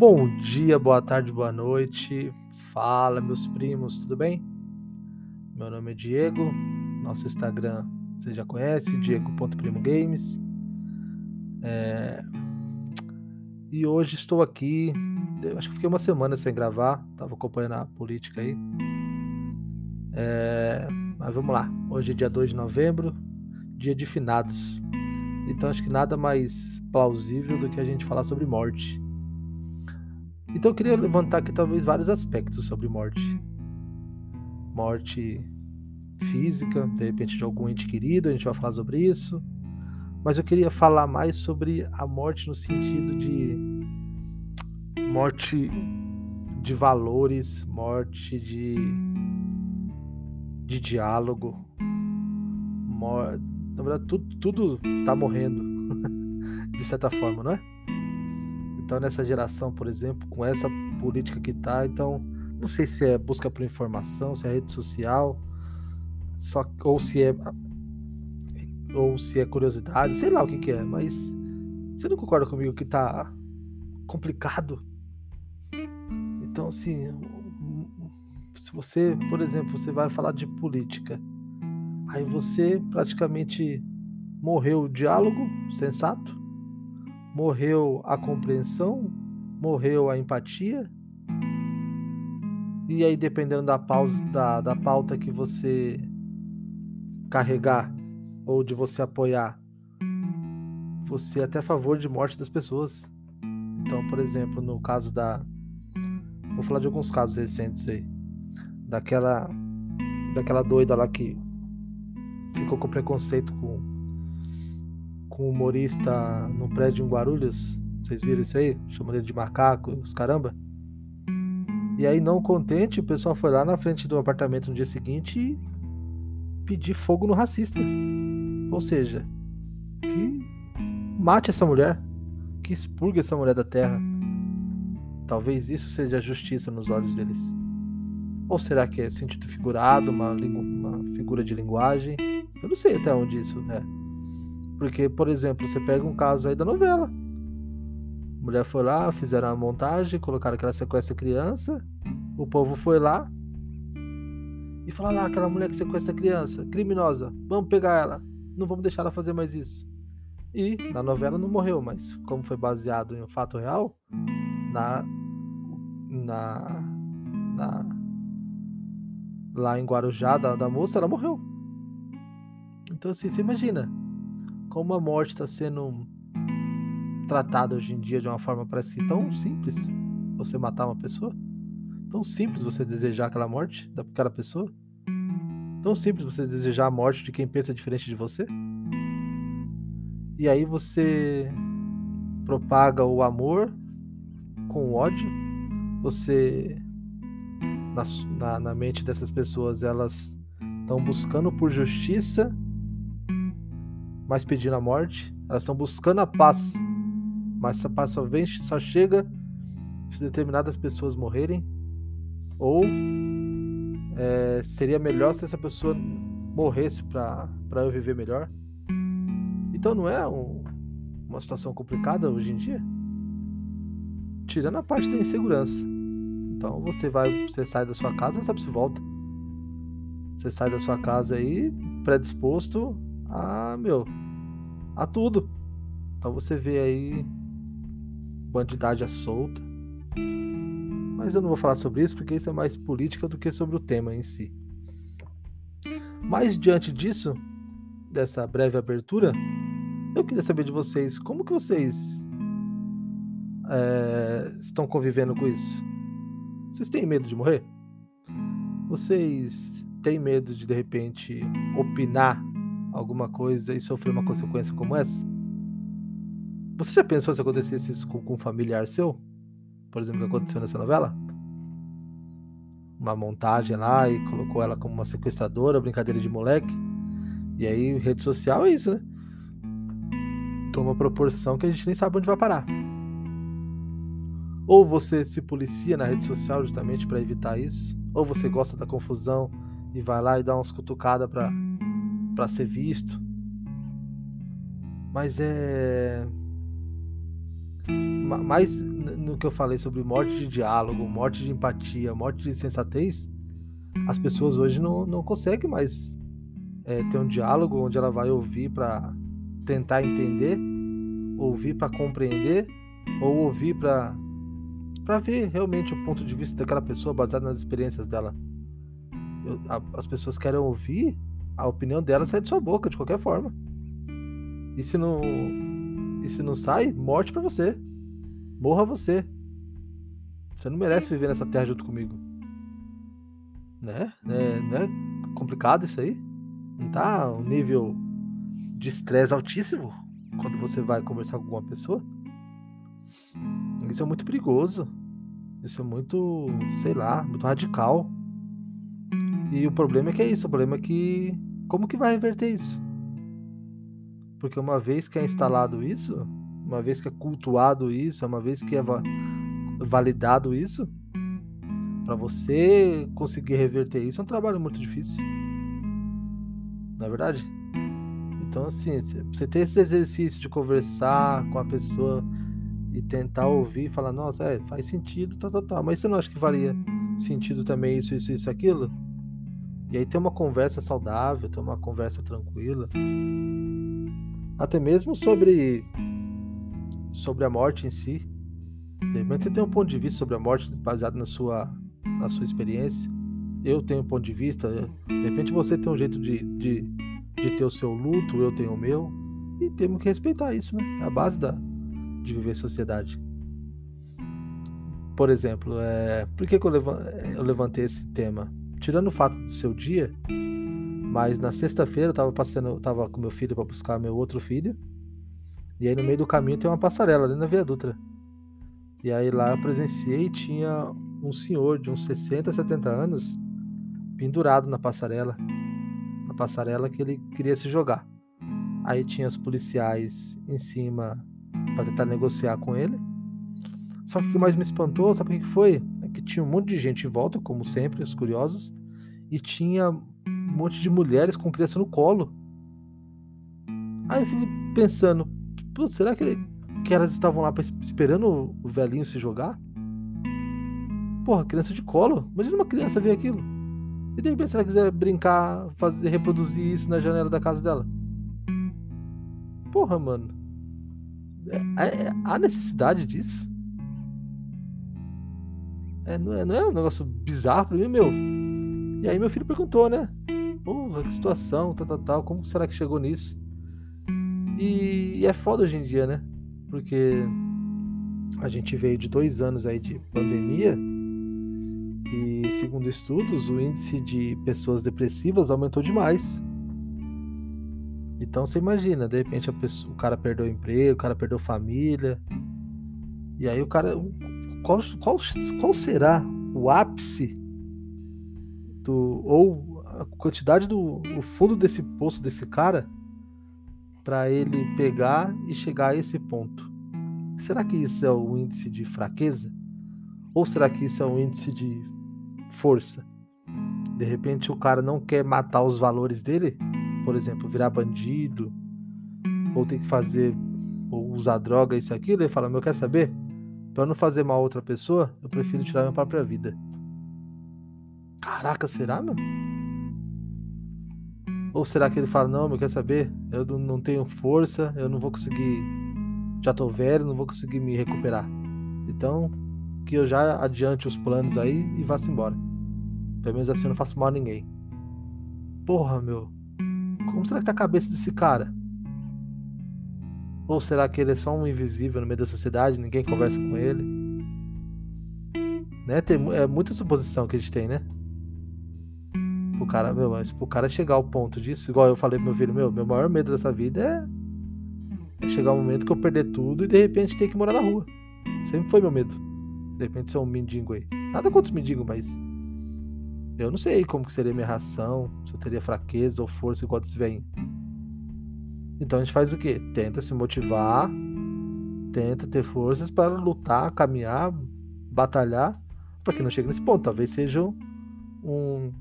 Bom dia, boa tarde, boa noite. Fala, meus primos, tudo bem? Meu nome é Diego. Nosso Instagram você já conhece, diego.primogames. É... E hoje estou aqui. Acho que fiquei uma semana sem gravar, tava acompanhando a política aí. É... Mas vamos lá. Hoje é dia 2 de novembro, dia de finados. Então acho que nada mais plausível do que a gente falar sobre morte. Então eu queria levantar aqui talvez vários aspectos sobre morte. Morte física, de repente de algum ente querido, a gente vai falar sobre isso. Mas eu queria falar mais sobre a morte no sentido de morte de valores, morte de de diálogo. Mor... Na verdade, tudo, tudo tá morrendo, de certa forma, não é? Então, nessa geração, por exemplo, com essa política que tá, então, não sei se é busca por informação, se é rede social, só, ou se é ou se é curiosidade, sei lá o que, que é, mas você não concorda comigo que tá complicado? Então, assim, se você, por exemplo, você vai falar de política, aí você praticamente morreu o diálogo sensato, morreu a compreensão, morreu a empatia. E aí, dependendo da, pausa, da, da pauta que você carregar ou de você apoiar, você é até a favor de morte das pessoas. Então, por exemplo, no caso da. Vou falar de alguns casos recentes aí. Daquela. Daquela doida lá que ficou com preconceito com com um humorista no prédio em Guarulhos. Vocês viram isso aí? Chamando ele de macaco, os caramba. E aí, não contente, o pessoal foi lá na frente do apartamento no dia seguinte e pedir fogo no racista. Ou seja, que mate essa mulher, que expurgue essa mulher da terra. Talvez isso seja justiça nos olhos deles. Ou será que é sentido figurado, uma, uma figura de linguagem? Eu não sei até onde isso é. Porque, por exemplo, você pega um caso aí da novela. A mulher foi lá, fizeram a montagem, colocaram aquela sequência criança. O povo foi lá e falou lá, aquela mulher que sequestra criança, criminosa, vamos pegar ela. Não vamos deixar ela fazer mais isso. E na novela não morreu, mas como foi baseado em um fato real, na na, na lá em Guarujá da, da moça, ela morreu. Então assim, você imagina, como a morte está sendo tratada hoje em dia de uma forma parece que tão simples você matar uma pessoa, tão simples você desejar aquela morte daquela pessoa, tão simples você desejar a morte de quem pensa diferente de você. E aí você propaga o amor com o ódio, você na, na, na mente dessas pessoas elas estão buscando por justiça mas pedindo a morte. Elas estão buscando a paz, mas essa paz só, vem, só chega se determinadas pessoas morrerem. Ou é, seria melhor se essa pessoa morresse para eu viver melhor. Então não é um, uma situação complicada hoje em dia? Tirando a parte da insegurança. Então você vai, você sai da sua casa, não sabe se volta. Você sai da sua casa aí predisposto a, meu, a tudo. Então você vê aí bandidagem solta. Mas eu não vou falar sobre isso porque isso é mais política do que sobre o tema em si. Mas diante disso, dessa breve abertura, eu queria saber de vocês como que vocês é, estão convivendo com isso. Vocês têm medo de morrer? Vocês têm medo de de repente opinar alguma coisa e sofrer uma consequência como essa? Você já pensou se acontecesse isso com, com um familiar seu? Por exemplo, o que aconteceu nessa novela? Uma montagem lá e colocou ela como uma sequestradora, brincadeira de moleque. E aí, rede social é isso, né? Toma proporção que a gente nem sabe onde vai parar. Ou você se policia na rede social justamente para evitar isso, ou você gosta da confusão e vai lá e dá umas cutucadas para para ser visto. Mas é mais no que eu falei sobre morte de diálogo, morte de empatia, morte de sensatez, as pessoas hoje não, não conseguem mais é, ter um diálogo onde ela vai ouvir para tentar entender, ouvir para compreender, ou ouvir para para ver realmente o ponto de vista daquela pessoa baseado nas experiências dela. Eu, a, as pessoas querem ouvir a opinião dela sair de sua boca de qualquer forma. E se não e se não sai, morte para você. Morra você. Você não merece viver nessa terra junto comigo. Né? É, não é complicado isso aí? Não tá um nível de estresse altíssimo quando você vai conversar com alguma pessoa? Isso é muito perigoso. Isso é muito, sei lá, muito radical. E o problema é que é isso. O problema é que. Como que vai reverter isso? Porque uma vez que é instalado isso, uma vez que é cultuado isso, uma vez que é validado isso, para você conseguir reverter isso é um trabalho muito difícil. Não é verdade? Então, assim, você ter esse exercício de conversar com a pessoa e tentar ouvir e falar, nossa, é, faz sentido, tá, tá, tá. Mas você não acha que faria sentido também isso, isso, isso, aquilo? E aí ter uma conversa saudável, ter uma conversa tranquila. Até mesmo sobre sobre a morte em si. De repente você tem um ponto de vista sobre a morte baseado na sua, na sua experiência. Eu tenho um ponto de vista. De repente você tem um jeito de, de, de ter o seu luto, eu tenho o meu. E temos que respeitar isso, né? É a base da, de viver sociedade. Por exemplo, é, por que, que eu levantei esse tema? Tirando o fato do seu dia, mas na sexta-feira eu tava passando, eu tava com meu filho para buscar meu outro filho. E aí no meio do caminho tem uma passarela ali na Via Dutra. E aí lá eu presenciei tinha um senhor de uns 60, 70 anos pendurado na passarela. Na passarela que ele queria se jogar. Aí tinha os policiais em cima para tentar negociar com ele. Só que o que mais me espantou, sabe o que foi? Que tinha um monte de gente em volta, como sempre, os curiosos, e tinha um monte de mulheres com criança no colo. Aí eu fico pensando, será que, que elas estavam lá esperando o velhinho se jogar? Porra, criança de colo. Imagina uma criança ver aquilo. E de repente, se ela quiser brincar, fazer, reproduzir isso na janela da casa dela? Porra, mano. É, é, há necessidade disso? É, não, é, não é um negócio bizarro pra mim, meu? E aí meu filho perguntou, né? Porra, que situação, tal, tal, tal. Como será que chegou nisso? E, e é foda hoje em dia, né? Porque a gente veio de dois anos aí de pandemia e, segundo estudos, o índice de pessoas depressivas aumentou demais. Então você imagina, de repente pessoa, o cara perdeu o emprego, o cara perdeu família. E aí o cara. Qual, qual, qual será o ápice do. ou a quantidade do o fundo desse poço desse cara para ele pegar e chegar a esse ponto. Será que isso é o índice de fraqueza? Ou será que isso é um índice de força? De repente o cara não quer matar os valores dele, por exemplo, virar bandido, ou tem que fazer, ou usar droga, isso aqui, ele fala: Meu, quer saber? Para não fazer mal a outra pessoa, eu prefiro tirar minha própria vida. Caraca, será, meu? Ou será que ele fala, não, meu, quer saber? Eu não tenho força, eu não vou conseguir. Já tô velho, não vou conseguir me recuperar. Então, que eu já adiante os planos aí e vá-se embora. Pelo menos assim eu não faço mal a ninguém. Porra, meu. Como será que tá a cabeça desse cara? Ou será que ele é só um invisível no meio da sociedade, ninguém conversa com ele? Né? Tem, é muita suposição que a gente tem, né? Pro cara, meu, mas pro cara chegar ao ponto disso, igual eu falei pro meu filho, meu, meu maior medo dessa vida é, é chegar um momento que eu perder tudo e de repente ter que morar na rua. Sempre foi meu medo. De repente ser um mendigo aí. Nada contra os mendigos, mas eu não sei como que seria minha reação, se eu teria fraqueza ou força igual desse velho. Então a gente faz o quê? Tenta se motivar, tenta ter forças para lutar, caminhar, batalhar, para que não chegue nesse ponto. Talvez seja um,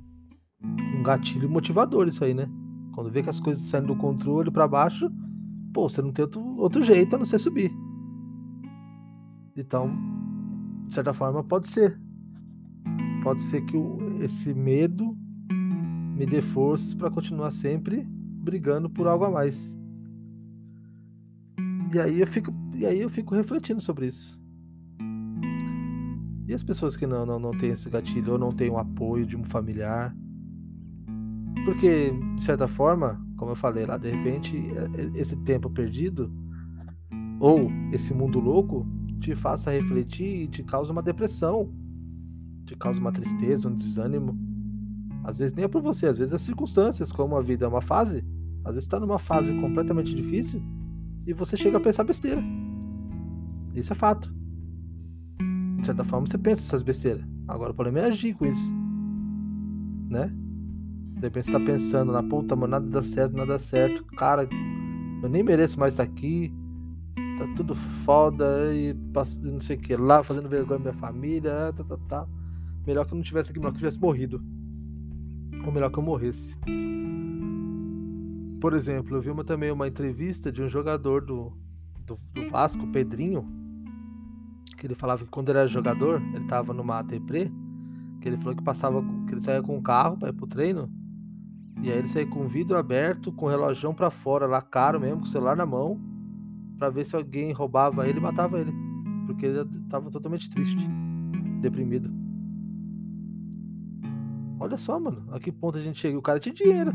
um gatilho motivador isso aí, né? Quando vê que as coisas saem do controle para baixo, pô, você não tem outro, outro jeito a não ser subir. Então, de certa forma, pode ser. Pode ser que o, esse medo me dê forças para continuar sempre brigando por algo a mais. E aí eu fico, e aí eu fico refletindo sobre isso. E as pessoas que não, não, não têm esse gatilho ou não têm o apoio de um familiar? Porque, de certa forma, como eu falei lá, de repente, é, é, esse tempo perdido ou esse mundo louco te faça refletir e te causa uma depressão, te causa uma tristeza, um desânimo. Às vezes nem é por você, às vezes as circunstâncias, como a vida é uma fase, às vezes está numa fase completamente difícil e você chega a pensar besteira. Isso é fato. De certa forma você pensa essas besteiras. Agora o problema é agir com isso. Né? De repente você tá pensando na puta, mano, nada dá certo, nada dá certo. Cara, eu nem mereço mais estar aqui tá tudo foda e não sei o que lá, fazendo vergonha minha família, tá, tá, tá. Melhor que eu não tivesse aqui, melhor que eu tivesse morrido. Ou melhor que eu morresse. Por exemplo, eu vi uma, também uma entrevista de um jogador do, do, do Vasco, Pedrinho, que ele falava que quando ele era jogador, ele tava numa ATP, que ele falou que passava, que ele saía com um carro para ir pro treino, e aí ele saía com o vidro aberto, com o relógio para fora, lá caro mesmo, com o celular na mão, para ver se alguém roubava ele e matava ele. Porque ele tava totalmente triste, deprimido. Olha só, mano, a que ponto a gente chega. O cara tinha dinheiro.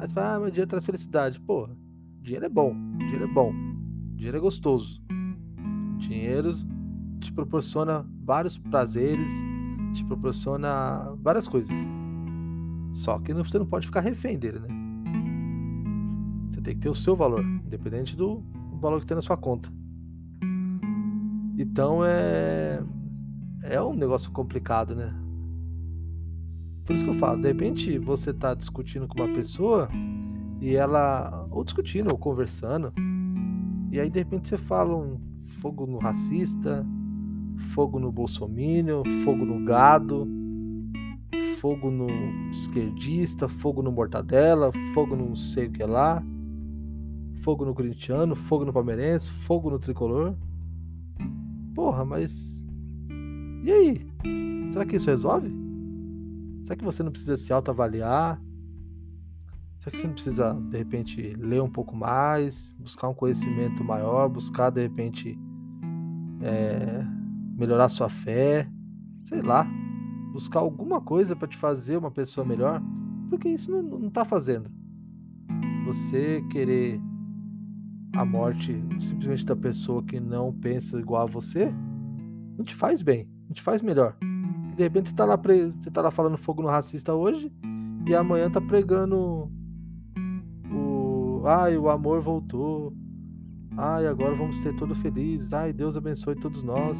Aí você fala, ah, mas dinheiro traz felicidade. Porra, dinheiro é bom, dinheiro é bom, dinheiro é gostoso. Dinheiro te proporciona vários prazeres, te proporciona várias coisas. Só que você não pode ficar refém dele, né? Você tem que ter o seu valor, independente do, valor que tem na sua conta. Então é é um negócio complicado, né? Por isso que eu falo, de repente você tá discutindo com uma pessoa e ela ou discutindo ou conversando e aí de repente você fala um fogo no racista, fogo no bolsomínio, fogo no gado, fogo no esquerdista, fogo no mortadela, fogo no não sei o que lá fogo no corintiano, fogo no palmeirense, fogo no tricolor. Porra, mas. E aí? Será que isso resolve? Será que você não precisa se autoavaliar? Será que você não precisa, de repente, ler um pouco mais, buscar um conhecimento maior, buscar, de repente, é, melhorar sua fé? Sei lá. Buscar alguma coisa para te fazer uma pessoa melhor? Porque isso não, não tá fazendo. Você querer a morte simplesmente da pessoa que não pensa igual a você, não te faz bem, não te faz melhor. De repente você tá lá, pre... você tá lá falando fogo no racista hoje e amanhã tá pregando o. Ai, o amor voltou. Ai, agora vamos ser todos felizes. Ai, Deus abençoe todos nós.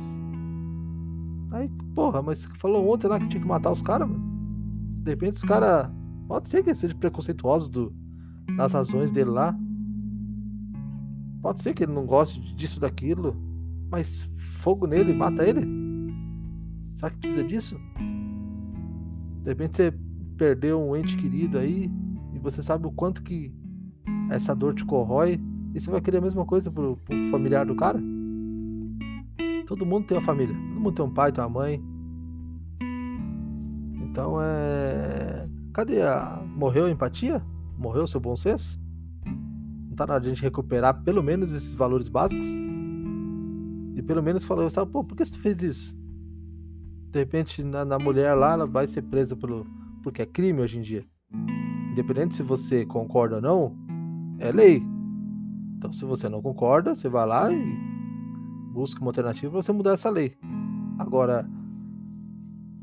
Aí, porra, mas falou ontem lá que tinha que matar os caras, mano. De repente os caras. Pode ser que seja preconceituoso do... nas razões dele lá. Pode ser que ele não goste disso, daquilo, mas fogo nele mata ele? Será que precisa disso? De repente você perdeu um ente querido aí e você sabe o quanto que essa dor te corrói e você vai querer a mesma coisa pro, pro familiar do cara? Todo mundo tem uma família, todo mundo tem um pai, tem uma mãe. Então é. Cadê a. Morreu a empatia? Morreu o seu bom senso? tá na hora de a gente recuperar pelo menos esses valores básicos? E pelo menos falou, eu pô, por que você fez isso? De repente, na, na, mulher lá, ela vai ser presa pelo, porque é crime hoje em dia. Independente se você concorda ou não, é lei. Então, se você não concorda, você vai lá e busca uma alternativa para você mudar essa lei. Agora,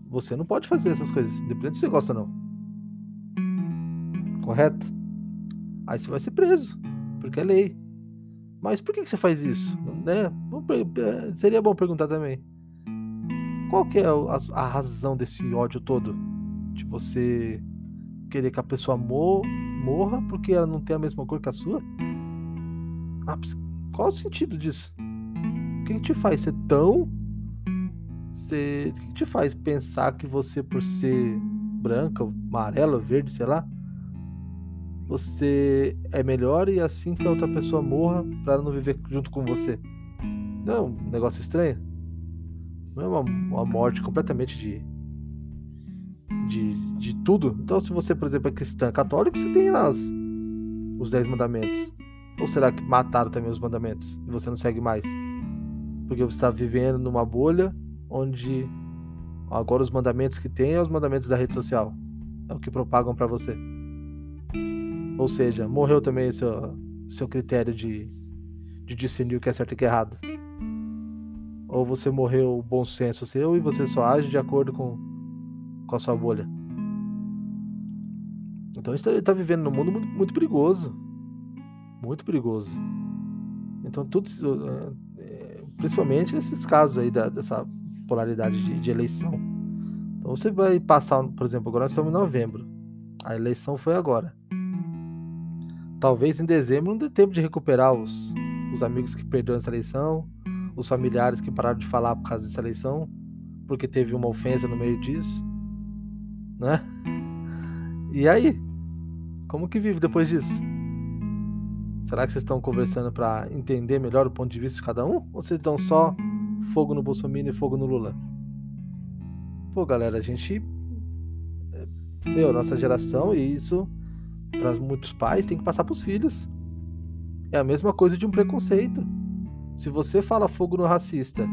você não pode fazer essas coisas, independente se você gosta ou não. Correto? Aí você vai ser preso porque é lei. Mas por que, você faz isso? Né? Seria bom perguntar também. Qual que é a, a razão desse ódio todo? De você querer que a pessoa mor morra porque ela não tem a mesma cor que a sua? Ah, qual o sentido disso? O que, que te faz ser tão. Ser... O que, que te faz pensar que você, por ser branca, amarela, verde, sei lá, você é melhor e assim que a outra pessoa morra para não viver junto com você. Não, é um negócio estranho. Não é uma, uma morte completamente de, de, de tudo. Então, se você, por exemplo, é cristã católico, você tem lá os, os dez mandamentos. Ou será que mataram também os mandamentos e você não segue mais? Porque você está vivendo numa bolha onde agora os mandamentos que tem é os mandamentos da rede social. É o que propagam para você. Ou seja, morreu também seu, seu critério de, de discernir o que é certo e o que é errado. Ou você morreu o bom senso seu e você só age de acordo com, com a sua bolha. Então a gente está tá vivendo num mundo muito, muito, perigoso. Muito perigoso. Então tudo. É, principalmente nesses casos aí da, dessa polaridade de, de eleição. Então você vai passar, por exemplo, agora nós estamos em novembro. A eleição foi agora. Talvez em dezembro não dê tempo de recuperar os, os amigos que perderam essa eleição, os familiares que pararam de falar por causa dessa eleição, porque teve uma ofensa no meio disso, né? E aí? Como que vive depois disso? Será que vocês estão conversando para entender melhor o ponto de vista de cada um? Ou vocês dão só fogo no Bolsonaro e fogo no Lula? Pô, galera, a gente. Meu, nossa geração, e isso para muitos pais tem que passar para os filhos. É a mesma coisa de um preconceito. Se você fala fogo no racista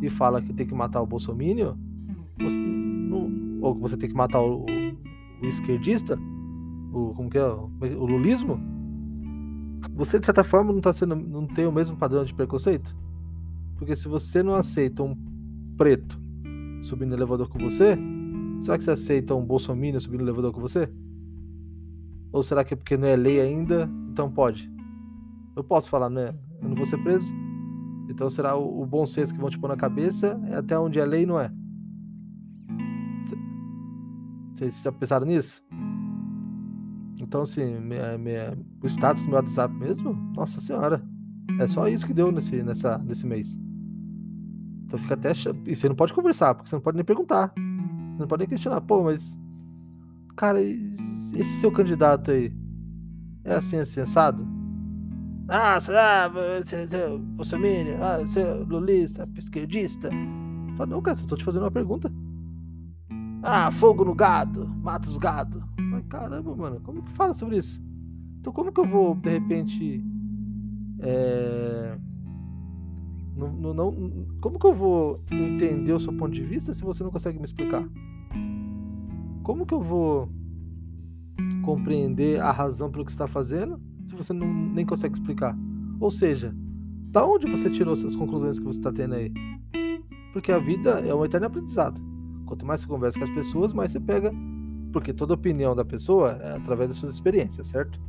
e fala que tem que matar o bolsomínio, não, ou que você tem que matar o, o, o esquerdista, o como que é, o lulismo, você de certa forma não tá sendo, não tem o mesmo padrão de preconceito? Porque se você não aceita um preto subindo no elevador com você, será que você aceita um bolsominion subindo no elevador com você? Ou será que é porque não é lei ainda, então pode? Eu posso falar, né? Eu não vou ser preso? Então será o, o bom senso que vão te pôr na cabeça é até onde é lei não é? Vocês já pensaram nisso? Então, assim, minha, minha, o status do meu WhatsApp mesmo, nossa senhora, é só isso que deu nesse, nessa, nesse mês. Então fica até. E você não pode conversar, porque você não pode nem perguntar. Você não pode nem questionar, pô, mas. Cara, esse seu candidato aí é assim, assim, assado? Ah, será? Você é bolsominion? Ah, você é lulista, esquerdista? Fala, não, cara, só tô te fazendo uma pergunta. Ah, fogo no gado, mata os gado. Fala, caramba, mano, como que fala sobre isso? Então como que eu vou, de repente. É... Não, não, não, como que eu vou entender o seu ponto de vista se você não consegue me explicar? Como que eu vou compreender a razão pelo que está fazendo se você não, nem consegue explicar? Ou seja, da onde você tirou essas conclusões que você está tendo aí? Porque a vida é um eterno aprendizado. Quanto mais você conversa com as pessoas, mais você pega. Porque toda opinião da pessoa é através das suas experiências, certo?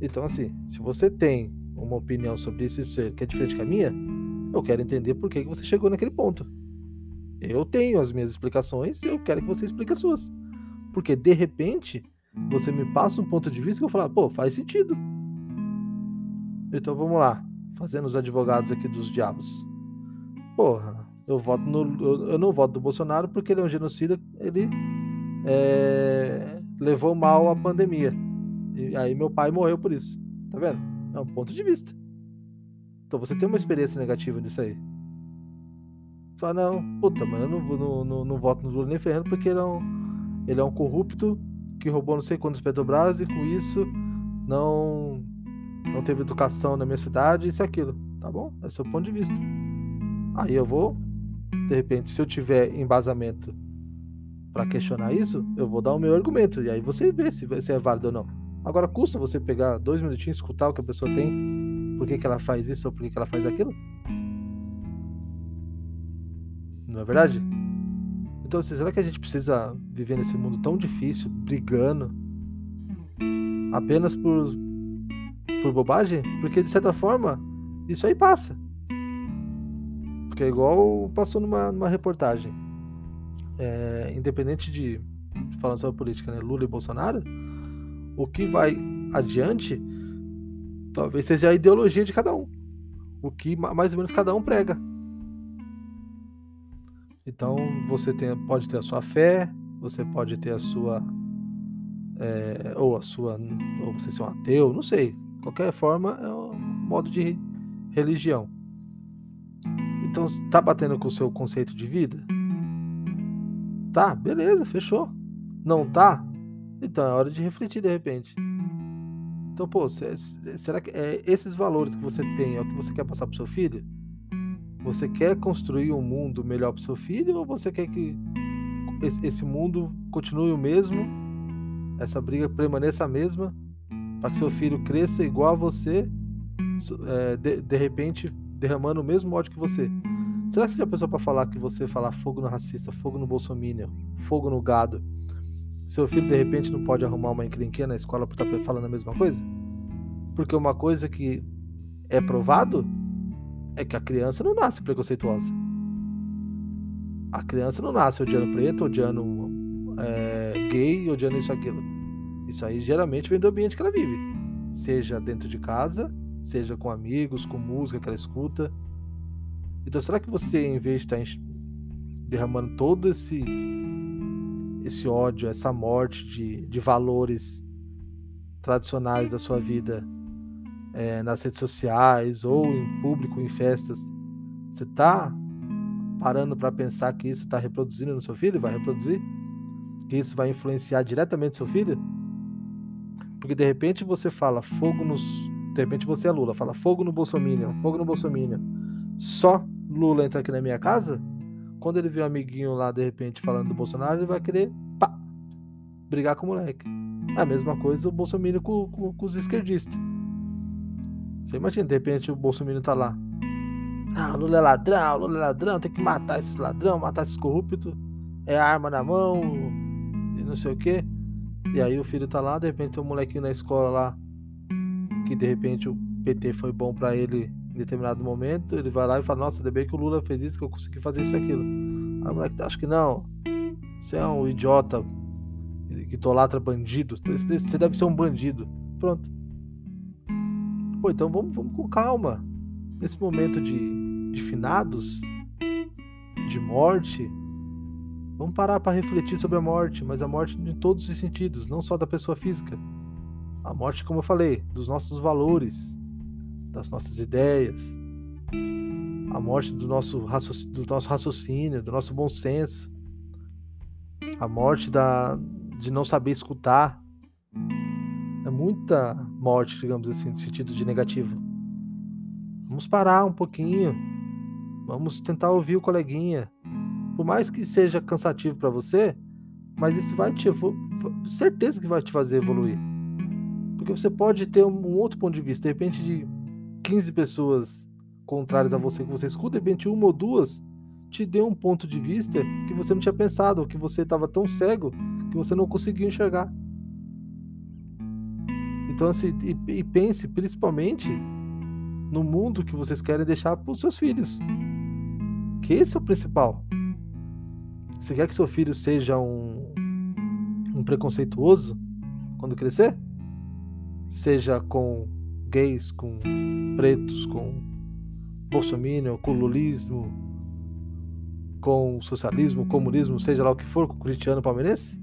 Então, assim, se você tem uma opinião sobre isso, isso que é diferente que a minha, eu quero entender por que você chegou naquele ponto. Eu tenho as minhas explicações e eu quero que você explique as suas. Porque de repente você me passa um ponto de vista que eu falo, pô, faz sentido. Então vamos lá, fazendo os advogados aqui dos diabos. Porra, eu voto no, eu não voto do Bolsonaro porque ele é um genocida, ele é, levou mal a pandemia. E aí meu pai morreu por isso. Tá vendo? É um ponto de vista. Então você tem uma experiência negativa nisso aí. Só não, puta, mas eu não, não, não, não voto no Lula nem ferrando porque ele é um ele é um corrupto que roubou não sei quantos Petrobras e com isso não não teve educação na minha cidade, isso e aquilo. Tá bom? Esse é o ponto de vista. Aí eu vou, de repente, se eu tiver embasamento para questionar isso, eu vou dar o meu argumento. E aí você vê se, se é válido ou não. Agora, custa você pegar dois minutinhos, escutar o que a pessoa tem, por que, que ela faz isso ou por que, que ela faz aquilo? Não é verdade? Então, assim, será que a gente precisa viver nesse mundo tão difícil, brigando, apenas por, por bobagem? Porque, de certa forma, isso aí passa. Porque é igual passou numa, numa reportagem. É, independente de, falando sobre política, né, Lula e Bolsonaro, o que vai adiante talvez seja a ideologia de cada um. O que mais ou menos cada um prega. Então você tem, pode ter a sua fé, você pode ter a sua. É, ou a sua. Ou você ser um ateu, não sei. Qualquer forma, é um modo de religião. Então, tá batendo com o seu conceito de vida? Tá, beleza, fechou. Não tá? Então é hora de refletir de repente. Então, pô, será que é, esses valores que você tem é o que você quer passar pro seu filho? Você quer construir um mundo melhor pro seu filho ou você quer que esse mundo continue o mesmo, essa briga permaneça a mesma, para que seu filho cresça igual a você, é, de, de repente derramando o mesmo ódio que você? Será que você já pensou para falar que você falar fogo no racista, fogo no bolsominion, fogo no gado? Seu filho de repente não pode arrumar uma encrenquinha na escola por estar tá falando a mesma coisa? Porque uma coisa que é provado é que a criança não nasce preconceituosa. A criança não nasce odiando preto, odiando é, gay, odiando isso aquilo. Isso aí geralmente vem do ambiente que ela vive. Seja dentro de casa, seja com amigos, com música que ela escuta. Então será que você, em vez de estar derramando todo esse esse ódio, essa morte de, de valores tradicionais da sua vida é, nas redes sociais ou em público, em festas, você está parando para pensar que isso está reproduzindo no seu filho? Vai reproduzir? Que isso vai influenciar diretamente seu filho? Porque de repente você fala fogo nos. De repente você é Lula, fala fogo no Bolsonaro, fogo no Bolsonaro. Só Lula entra aqui na minha casa, quando ele vê um amiguinho lá, de repente, falando do Bolsonaro, ele vai querer pá, brigar com o moleque. É a mesma coisa o Bolsonaro com, com, com os esquerdistas. Você imagina, de repente, o Bolsonaro tá lá. Não, Lula é ladrão, Lula é ladrão, tem que matar esses ladrão, matar esses corruptos. É arma na mão e não sei o que. E aí o filho tá lá, de repente tem um molequinho na escola lá que de repente o PT foi bom para ele em determinado momento, ele vai lá e fala, nossa, ainda bem que o Lula fez isso, que eu consegui fazer isso e aquilo. Aí o moleque, acho que não. Você é um idiota que idolatra bandido. Você deve ser um bandido. Pronto. Pô, então vamos, vamos com calma. Nesse momento de, de finados, de morte, vamos parar para refletir sobre a morte, mas a morte em todos os sentidos, não só da pessoa física. A morte, como eu falei, dos nossos valores, das nossas ideias, a morte do nosso, do nosso raciocínio, do nosso bom senso, a morte da, de não saber escutar. É muita morte, digamos assim, no sentido de negativo. Vamos parar um pouquinho. Vamos tentar ouvir o coleguinha. Por mais que seja cansativo para você, mas isso vai te certeza que vai te fazer evoluir. Porque você pode ter um outro ponto de vista, de repente de 15 pessoas contrárias a você que você escuta, de repente uma ou duas te dê um ponto de vista que você não tinha pensado, ou que você estava tão cego que você não conseguiu enxergar. Então, assim, e, e pense principalmente no mundo que vocês querem deixar para os seus filhos. Que esse é o principal. Você quer que seu filho seja um, um preconceituoso quando crescer? Seja com gays, com pretos, com bolsominion, com lulismo, com socialismo, comunismo, seja lá o que for, com cristiano palmeirense?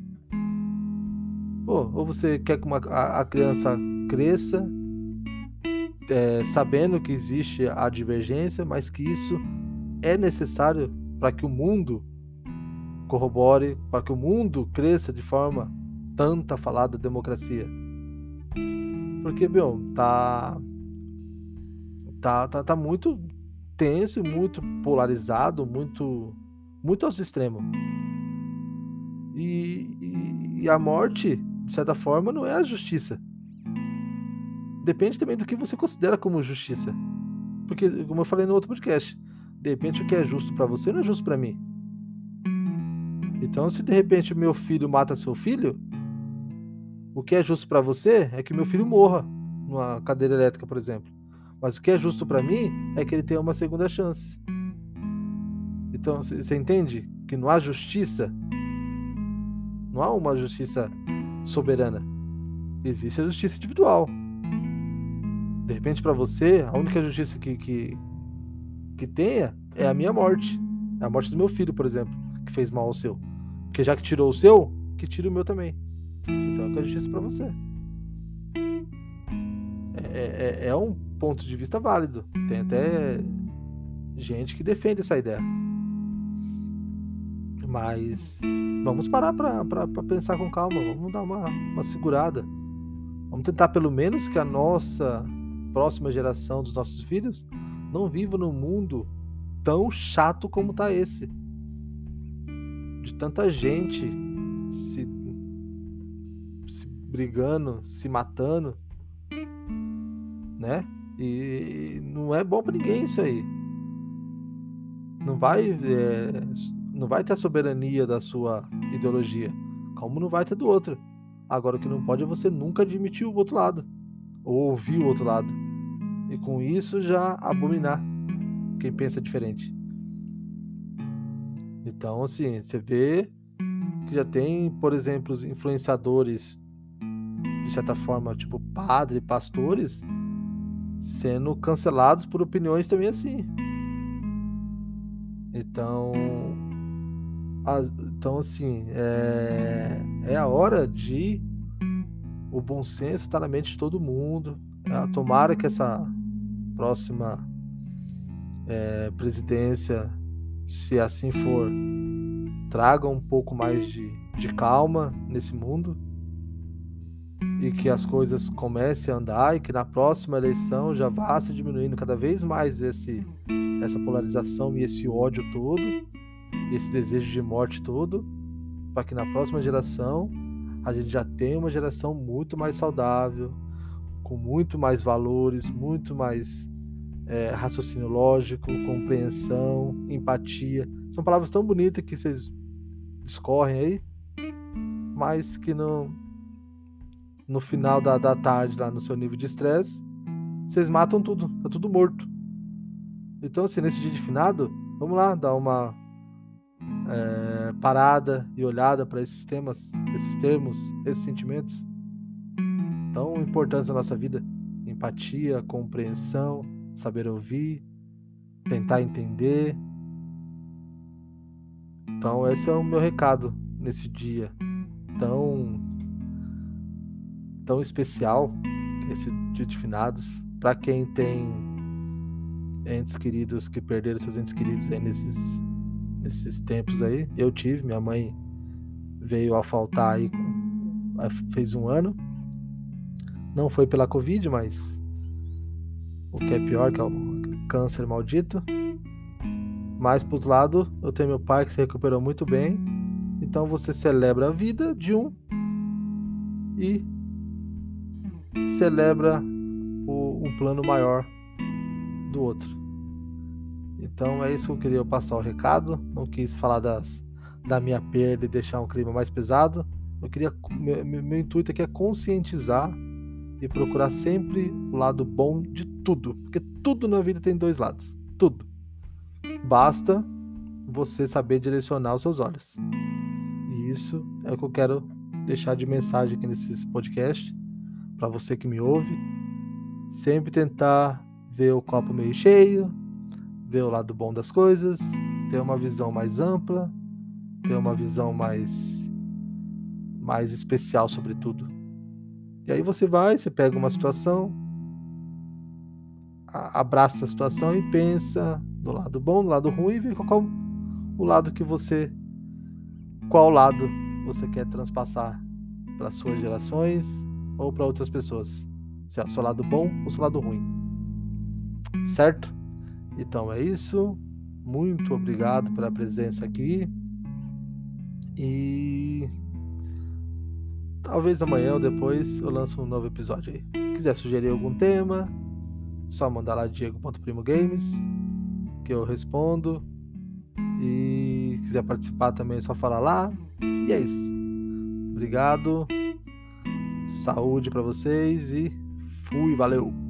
Pô, ou você quer que uma, a, a criança cresça é, sabendo que existe a divergência, mas que isso é necessário para que o mundo corrobore, para que o mundo cresça de forma tanta falada democracia. Porque, meu, tá, tá, tá, tá muito tenso, muito polarizado, muito, muito aos extremos. E, e, e a morte, de certa forma, não é a justiça. Depende também do que você considera como justiça. Porque, como eu falei no outro podcast, de repente o que é justo para você não é justo para mim. Então, se de repente meu filho mata seu filho, o que é justo para você é que meu filho morra numa cadeira elétrica, por exemplo. Mas o que é justo para mim é que ele tenha uma segunda chance. Então, você entende que não há justiça? Não há uma justiça soberana. Existe a justiça individual. De repente, para você, a única justiça que, que, que tenha é a minha morte. É a morte do meu filho, por exemplo, que fez mal ao seu. Porque já que tirou o seu, que tire o meu também. Então é que é justiça para você. É, é, é, um ponto de vista válido. Tem até gente que defende essa ideia. Mas vamos parar para pensar com calma, vamos dar uma, uma segurada. Vamos tentar pelo menos que a nossa próxima geração dos nossos filhos não viva num mundo tão chato como tá esse. De tanta gente se, se brigando, se matando, né? E não é bom para ninguém isso aí. Não vai é, não vai ter a soberania da sua ideologia, como não vai ter do outro. Agora o que não pode é você nunca admitir o outro lado, ou ouvir o outro lado. E com isso já abominar quem pensa diferente. Então, assim, você vê que já tem, por exemplo, os influenciadores, de certa forma, tipo padre, pastores, sendo cancelados por opiniões também assim. Então, então, assim, é, é a hora de o bom senso estar tá na mente de todo mundo. Tá? Tomara que essa próxima é, presidência, se assim for, traga um pouco mais de, de calma nesse mundo e que as coisas comecem a andar e que na próxima eleição já vá se diminuindo cada vez mais esse, essa polarização e esse ódio todo esse desejo de morte todo, para que na próxima geração a gente já tenha uma geração muito mais saudável, com muito mais valores, muito mais é, raciocínio lógico, compreensão, empatia. São palavras tão bonitas que vocês discorrem aí, mas que não no final da, da tarde, lá no seu nível de estresse, vocês matam tudo, tá tudo morto. Então, assim, nesse dia de finado, vamos lá, dar uma é, parada e olhada para esses temas, esses termos, esses sentimentos tão importantes na nossa vida: empatia, compreensão, saber ouvir, tentar entender. Então, esse é o meu recado nesse dia tão tão especial, esse dia de finados, para quem tem entes queridos que perderam seus entes queridos aí nesses nesses tempos aí. Eu tive, minha mãe veio a faltar aí, com, fez um ano. Não foi pela Covid, mas o que é pior, que é o câncer maldito. Mas, por outro lado, eu tenho meu pai que se recuperou muito bem. Então você celebra a vida de um e celebra o, um plano maior do outro. Então é isso que eu queria passar o recado. Não quis falar das, da minha perda e deixar um clima mais pesado. Eu queria meu, meu intuito aqui é conscientizar e procurar sempre o lado bom de tudo, porque tudo na vida tem dois lados, tudo. Basta você saber direcionar os seus olhos. E isso é o que eu quero deixar de mensagem aqui nesses podcasts para você que me ouve. Sempre tentar ver o copo meio cheio, ver o lado bom das coisas, ter uma visão mais ampla, ter uma visão mais mais especial sobre tudo. E aí você vai, você pega uma situação, abraça a situação e pensa do lado bom, do lado ruim e vê qual o lado que você qual lado você quer transpassar para suas gerações ou para outras pessoas. Se é o seu lado bom ou o seu lado ruim. Certo? Então é isso. Muito obrigado pela presença aqui. E talvez amanhã ou depois eu lanço um novo episódio aí. Se quiser sugerir algum tema, só mandar lá diego.primogames que eu respondo. E quiser participar também é só falar lá. E é isso. Obrigado. Saúde para vocês e fui, valeu.